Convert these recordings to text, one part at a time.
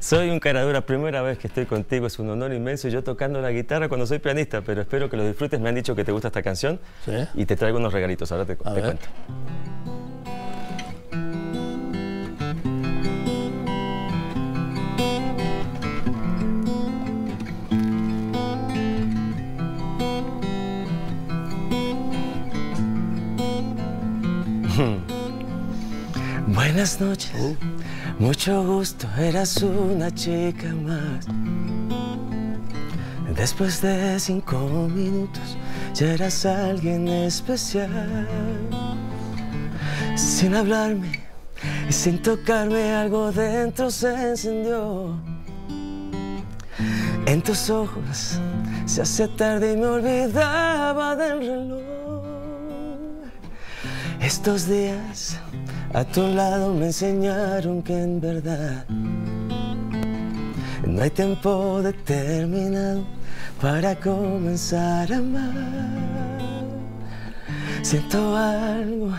Soy un caradura, primera vez que estoy contigo, es un honor inmenso. Yo tocando la guitarra cuando soy pianista, pero espero que lo disfrutes. Me han dicho que te gusta esta canción Sí. y te traigo unos regalitos, ahora te, cuento. Buenas noches, mucho gusto, eras una chica más. Después de cinco minutos ya eras alguien especial. Sin hablarme sin tocarme algo dentro se encendió. En tus ojos se hacía tarde y me olvidaba del reloj. Estos días a tu lado me enseñaron que en verdad no hay tiempo determinado para comenzar a amar. Siento algo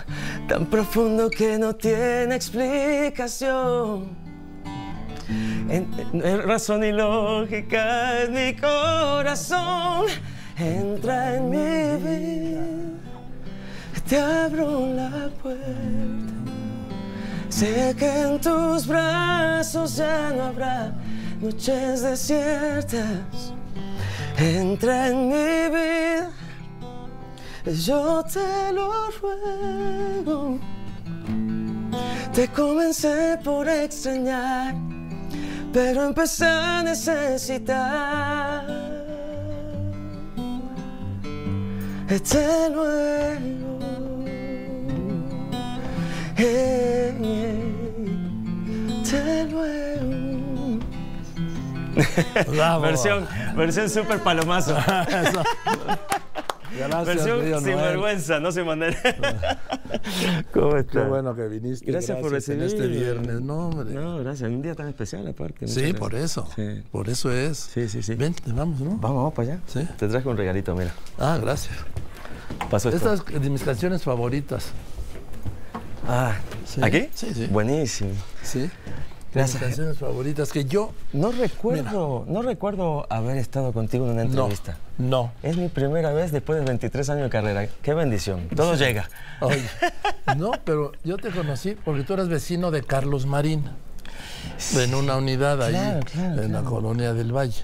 tan profundo que no tiene explicación. En, en razón y lógica en mi corazón entra en mi vida. Te abro la puerta. Sé que en tus brazos ya no habrá noches desiertas. Entra en mi vida, yo te lo ruego. Te comencé por extrañar, pero empecé a necesitar. Te luego. Hey, Bravo. Versión, versión super palomazo. Gracias, versión sin vergüenza, no sin manera. ¿Cómo estás? Qué bueno que viniste. Gracias, por recibir. en este viernes. No, hombre. No, gracias. Un día tan especial aparte. Sí, gracias. por eso. Sí. Por eso es. Sí, sí, sí. Ven, vamos, ¿no? Vamos, vamos para allá. Sí. Te traje un regalito, mira. Ah, gracias. Paso esto. Esta es de mis canciones favoritas. Ah, Sí. ¿aquí? Sí, sí. Buenísimo. Sí. Gracias. Mis canciones favoritas que yo. No recuerdo, no recuerdo haber estado contigo en una No. entrevista. No. Es mi primera vez después de 23 años de carrera. Qué bendición. Todo llega. Oye, no, pero yo te conocí porque tú eras vecino de Carlos Marín. En una unidad ahí, Claro, claro, en la colonia del Valle.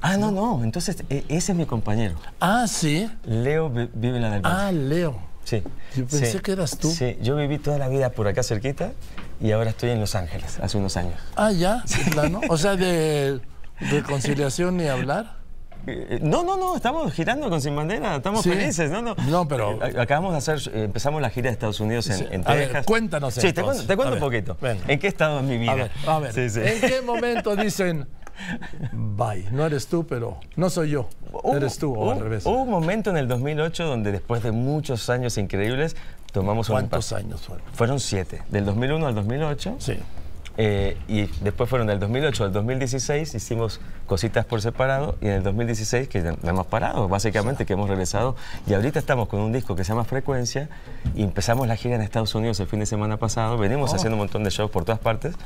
Ah, no, no. Entonces, e- ese es mi compañero. Ah, sí. Leo vi- vive en la del Valle. Ah, Leo. Sí. Yo pensé Sí. que eras tú. Sí, yo viví toda la vida por acá cerquita y ahora estoy en Los Ángeles, hace unos años. Ah, ya, de plano. O sea, de reconciliación ni hablar. Eh, No, no, no, estamos girando con Sin Bandera, estamos Sí. felices, ¿no? no. No, pero- Eh, Acabamos de hacer, eh, empezamos la gira de Estados Unidos en, Sí. en A ver, Texas. cuéntanos Sí, te entonces. cuento, te cuento un poquito. venga. ¿En qué estado en mi vida? A ver, a ver. Sí, sí. ¿En qué momento dicen, bye, no eres tú, pero no soy yo, eres tú, o al revés? Hubo un momento en el 2008 donde después de muchos años increíbles tomamos un ¿Cuántos años fueron? Fueron siete, del 2001 al 2008. Sí. Eh, y después fueron del 2008 al 2016, hicimos cositas por separado y en el 2016 que no hemos parado, básicamente que hemos regresado y ahorita estamos con un disco que se llama Frecuencia y empezamos la gira en Estados Unidos el fin de semana pasado, venimos Oh. haciendo un montón de shows por todas partes,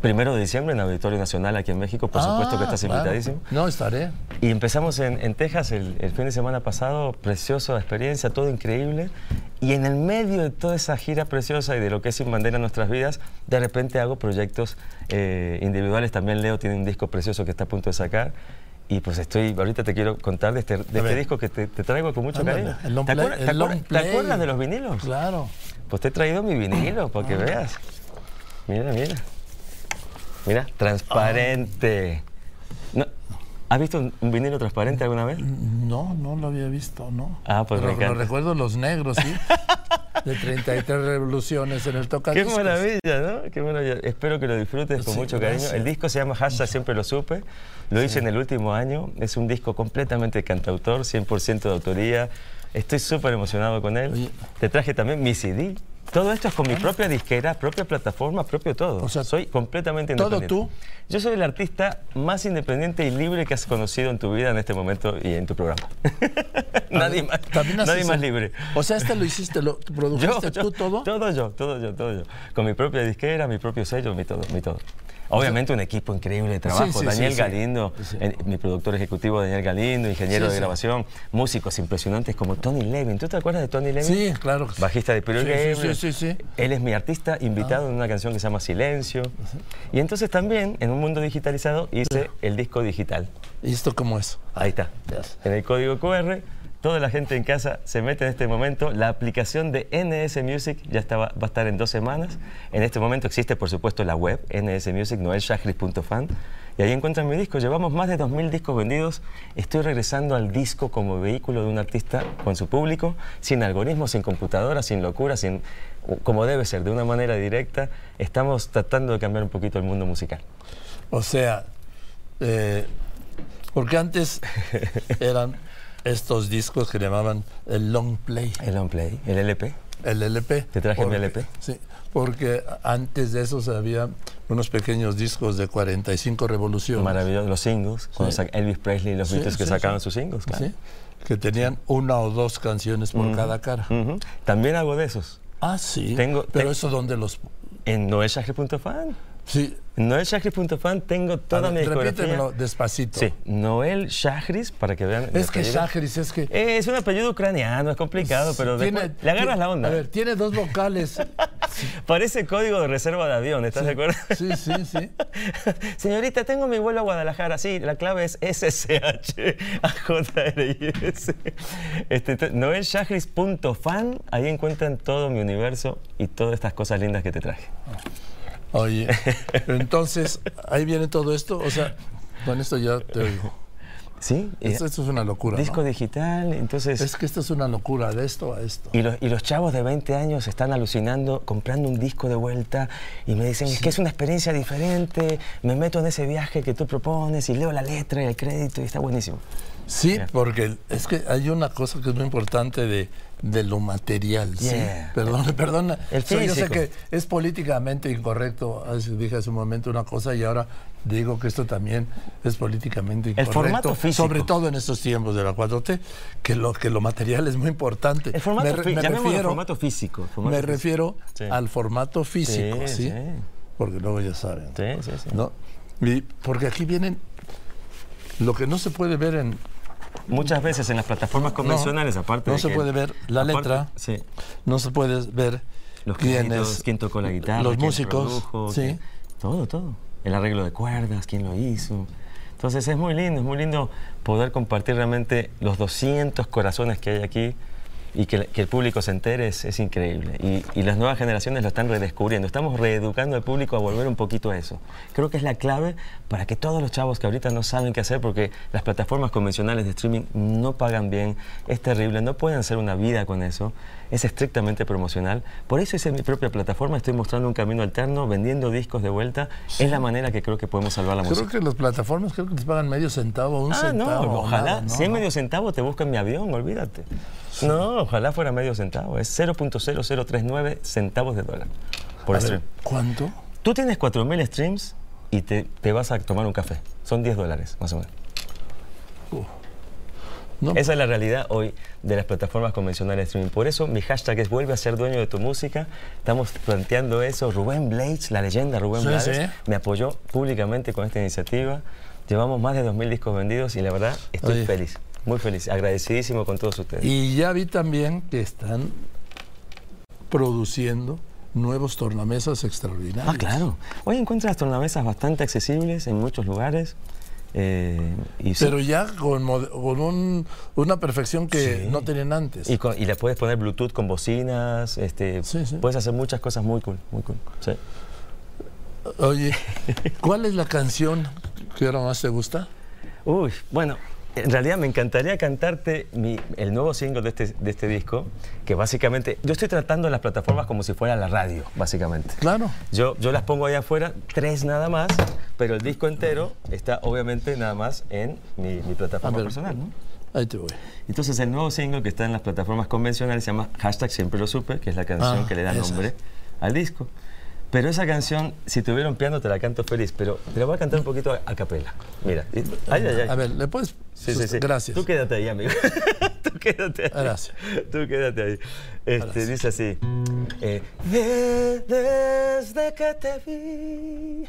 primero de diciembre en Auditorio Nacional aquí en México, por supuesto que Ah, estás claro. invitadísimo. No, estaré. Y empezamos en, en Texas el, el fin de semana pasado, preciosa experiencia, todo increíble. Y en el medio de toda esa gira preciosa y de lo que es Sin Bandera en nuestras vidas, de repente hago proyectos eh, individuales. También Leo tiene un disco precioso que está a punto de sacar. Y pues estoy, ahorita te quiero contar de este, de este disco que te, te traigo con mucho Ándale, cariño. el long ¿Te, acuerdas, te acuerdas- te acuerdas de los vinilos? Claro. Pues te he traído mi vinilo para que veas. Mira, mira. Mira, transparente. No, ¿Has visto un, un vinilo transparente alguna vez? No, no lo había visto, no. Ah, pues me Pero lo encanta. recuerdo los negros, sí. De 33 revoluciones en el Qué tocadiscos. maravilla, ¿no? Qué maravilla. Espero que lo disfrutes con Sí, mucho cariño. El disco se llama Hashtag Siempre Lo Supe. Lo hice en el último año. Es un disco completamente cantautor, 100% de autoría. Estoy súper emocionado con él. Oye. Te traje también mi CD. Todo esto es con mi propia disquera, propia plataforma, propio todo. O sea, soy completamente ¿todo independiente. tú? Yo soy el artista más independiente y libre que has conocido en tu vida en este momento y en tu programa. nadie más, nadie más libre. O sea, este lo hiciste, lo produjiste tú todo. Todo yo, todo yo, todo yo. Con mi propia disquera, mi propio sello, mi todo, mi todo. Obviamente un equipo increíble de trabajo. Sí, sí, Daniel sí. Galindo, mi productor ejecutivo Daniel Galindo, ingeniero de grabación, músicos impresionantes como Tony Levin. ¿Tú te acuerdas de Tony Levin? Sí, claro. Bajista de Pirul Sí, sí, sí, sí, sí. Él es mi artista invitado en una canción que se llama Silencio. Y entonces también, en un mundo digitalizado, hice el disco digital. ¿Y esto cómo es? Ahí está. En el código QR, toda la gente en casa se mete en este momento. La aplicación de NS Music ya estaba, va a estar en dos semanas. En este momento existe, por supuesto, la web NS Music, noelshahris.fan. Y ahí encuentran mi disco. Llevamos más de 2.000 discos vendidos. Estoy regresando al disco como vehículo de un artista con su público, sin algoritmos, sin computadora, sin locura, sin, como debe ser, de una manera directa. Estamos tratando de cambiar un poquito el mundo musical. O sea, eh, porque antes eran estos discos que llamaban el long play, El on play, el LP. el LP. Te traje mi Porque- LP. Sí, porque antes de esos había unos pequeños discos de 45 revoluciones. Maravilloso, los singles, cuando Sí. saca Elvis Presley y los Sí, Beatles que sí, sacaban sus singles, claro. Sí, que tenían una o dos canciones por cada cara. También hago de esos. Ah, sí. Tengo- Pero te- eso donde los... En noelshahri.fan. Sí. En noelshahri.fan tengo toda mi ver, discografía. repítemelo despacito. Sí, Noel Shahris, para que vean. mi Es que. Shahris es que... Eh, es un apellido ucraniano, es complicado, pero tiene- después le agarras la onda. A ver, tiene dos vocales. Parece código de reserva de avión, ¿estás de acuerdo? Sí, sí, sí. Señorita, tengo mi vuelo a Guadalajara. Sí, la clave es SSH AJRIS. Este, noelshahris.fan, ahí encuentran todo mi universo y todas estas cosas lindas que te traje. Oye, entonces, ahí viene todo esto. O sea, con esto ya te oigo. ¿Sí? Esto, esto es una locura. ¿no? disco digital, entonces... Es que esto es una locura, de esto a esto. Y los, y los chavos de 20 años están alucinando, comprando un disco de vuelta y me dicen, es que es una experiencia diferente, me meto en ese viaje que tú propones y leo la letra y el crédito y está buenísimo. Sí, Yeah. porque es que hay una cosa que es muy importante de, de lo material. ¿sí? Yeah. Perdona, perdona. El O sea, yo sé que es políticamente incorrecto. Dije hace un momento una cosa y ahora digo que esto también es políticamente incorrecto. formato físico. Sobre todo en estos tiempos de la 4T, que lo, que lo material es muy importante. El formato, Me refiero- formato físico. formato Me refiero Sí. al formato físico, sí. Porque luego ya saben. Sí, sí, sí. ¿no? Y porque aquí vienen lo que no se puede ver en Muchas veces en las plataformas convencionales, aparte no de se que- puede ver la aparte- letra. Sí. no se puede ver Los quién créditos, es quién tocó la guitarra, los músicos, produjo, sí. quién- todo, todo. El arreglo de cuerdas, quién lo hizo. Entonces es muy lindo, es muy lindo poder compartir realmente los 200 corazones que hay aquí y que, que el público se entere es, es increíble. Y, y las nuevas generaciones lo están redescubriendo. Estamos reeducando al público a volver un poquito a eso. Creo que es la clave para que todos los chavos que ahorita no saben qué hacer porque las plataformas convencionales de streaming no pagan bien, es terrible, no pueden hacer una vida con eso, es estrictamente promocional. Por eso hice mi propia plataforma, estoy mostrando un camino alterno, vendiendo discos de vuelta. Es la manera que creo que podemos salvar la Creo música. que las plataformas creo que les pagan medio centavo, un Ah, centavo. no, ojalá. nada, ¿no? si es medio centavo, te buscan mi avión, olvídate. No, ojalá fuera medio centavo. Es 0.0039 centavos de dólar por A ver, stream. ¿Cuánto? Tú tienes 4.000 streams y te, te vas a tomar un café. Son 10 dólares, más o menos. No, Esa es la realidad hoy de las plataformas convencionales de streaming. Por eso mi hashtag es vuelve a ser dueño de tu música. Estamos planteando eso. Rubén Blades, la leyenda Rubén Sí, Blades, sí. me apoyó públicamente con esta iniciativa. Llevamos más de 2.000 discos vendidos y la verdad estoy Oye. feliz, muy feliz, agradecidísimo con todos ustedes. Y ya vi también que están produciendo nuevos tornamesas extraordinarios. Ah, claro. Hoy encuentras tornamesas bastante accesibles en muchos lugares. eh, y, sí, Pero ya con, con un- una perfección que Sí. no tenían antes. y, con- y le puedes poner Bluetooth con bocinas. Este, Sí, sí. Puedes hacer muchas cosas muy cool. Muy cool. Oye, ¿cuál es la canción que ahora más te gusta? Uy, bueno, en realidad me encantaría cantarte mi- el nuevo single de este, de este disco, que básicamente, yo estoy tratando las plataformas como si fuera la radio, básicamente. Claro. Yo, yo las pongo ahí afuera, tres nada más, pero el disco entero está obviamente nada más en mi, mi plataforma ver. personal. ¿no? Ahí te voy. Entonces el nuevo single que está en las plataformas convencionales se llama Hashtag Siempre Lo Supe, que es la canción Ah, que le da esa. nombre al disco. Pero esa canción, si tuviera un piano, te la canto feliz, pero te la voy a cantar un poquito a, a capela. Mira. Ay, ay, ay. A ver, ¿le puedes? Sí, sí, sí. Gracias. Tú quédate ahí, amigo. Tú quédate ahí. Gracias. Tú quédate ahí. Este, Gracias. dice así. eh, "De- desde que te vi,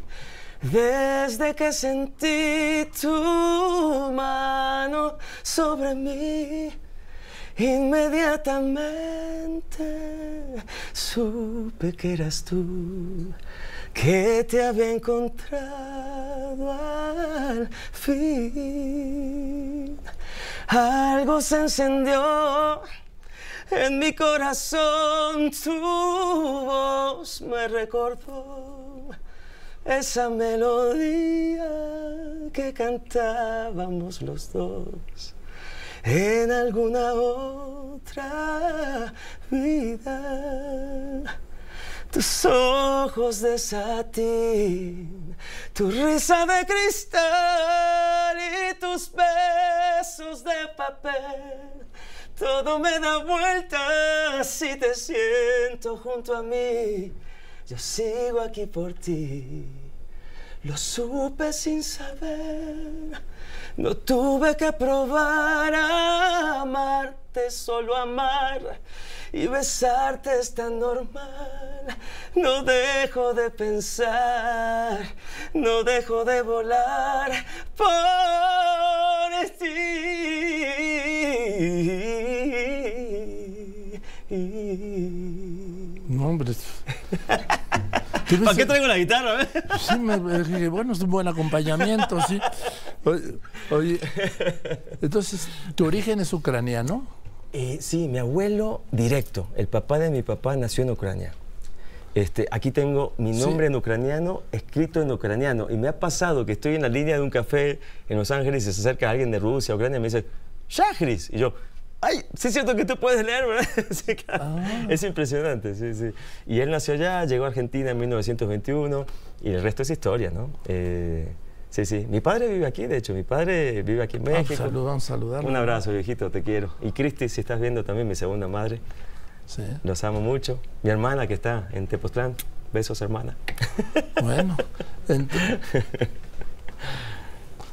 Desde que sentí tu mano sobre mí, inmediatamente supe que eras tú, que te había encontrado al fin. Algo se encendió en mi corazón, tu voz me recordó esa melodía que cantábamos los dos en alguna otra vida. Tus ojos de satín, tu risa de cristal y tus besos de papel. Todo me da vueltas si te siento junto a mí. Yo sigo aquí por ti. Lo supe sin saber. No tuve que probar a amarte, solo amar. Y besarte es tan normal. No dejo de pensar, no dejo de volar ¿Para qué traigo la guitarra? eh? Sí, me, me dije, bueno, es un buen acompañamiento, sí. Oye, oye, entonces, ¿tu origen es ucraniano? Eh, sí, mi abuelo directo, el papá de mi papá nació en Ucrania. Este, aquí tengo mi nombre en ucraniano, escrito en ucraniano. Y me ha pasado que estoy en la línea de un café en Los Ángeles y se acerca alguien de Rusia, Ucrania, y me dice, Shahris. Y yo, ay, sí es cierto que tú puedes leer, ¿verdad? Sí, claro. Es impresionante, sí, sí. Y él nació allá, llegó a Argentina en 1921 y el resto es historia, ¿no? Eh, sí, sí. Mi padre vive aquí, de hecho, mi padre vive aquí en Vamos a México. saludar, vamos a saludarlo. Un abrazo, viejito, te quiero. Y Cristi, si estás viendo también, mi segunda madre, Sí. los amo mucho. Mi hermana que está en Tepoztlán, besos, hermana. Bueno,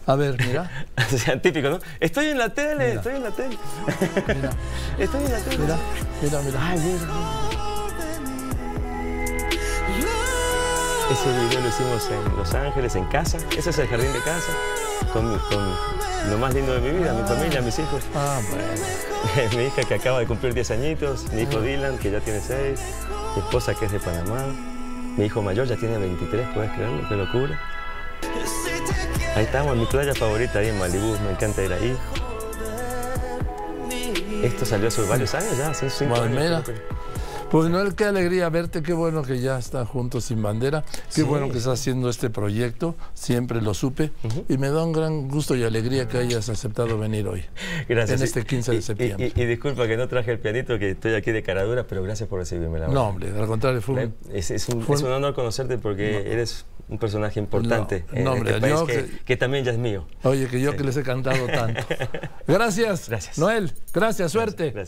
a ver, mira, o sea, típico, ¿no? Estoy en la tele, Mira. estoy en la tele. mira, Estoy en la tele. mira, mira, mira. Ay, mira. Ese video lo hicimos en Los Ángeles, en casa. Ese es el jardín de casa, con, mi- con lo más lindo de mi vida, mi familia, mis hijos. Ah, bueno. mi hija que acaba de cumplir 10 añitos, mi hijo Dylan que ya tiene 6, mi esposa que es de Panamá, mi hijo mayor ya tiene 23, puedes creerlo, qué locura. Ahí estamos, en mi playa favorita, ahí en Malibú, me encanta ir ahí. Esto salió hace varios años ya, hace 5 Bueno, años. Pues Noel, qué alegría verte, qué bueno que ya está juntos sin bandera, qué Sí. bueno que estás haciendo este proyecto, siempre lo supe, y me da un gran gusto y alegría que hayas aceptado venir hoy. Gracias. En este 15 de Y- y- septiembre. Y, y disculpa que no traje el pianito, que estoy aquí de caradura, pero gracias por recibirme, la No, hombre, al contrario, fue un... Es, es un, fue es un- honor conocerte porque eres un personaje importante No, en no, este hombre, país yo que, que- que también ya es mío. Oye, que yo que les he cantado tanto. Gracias, Gracias. Noel, gracias, suerte. Gracias.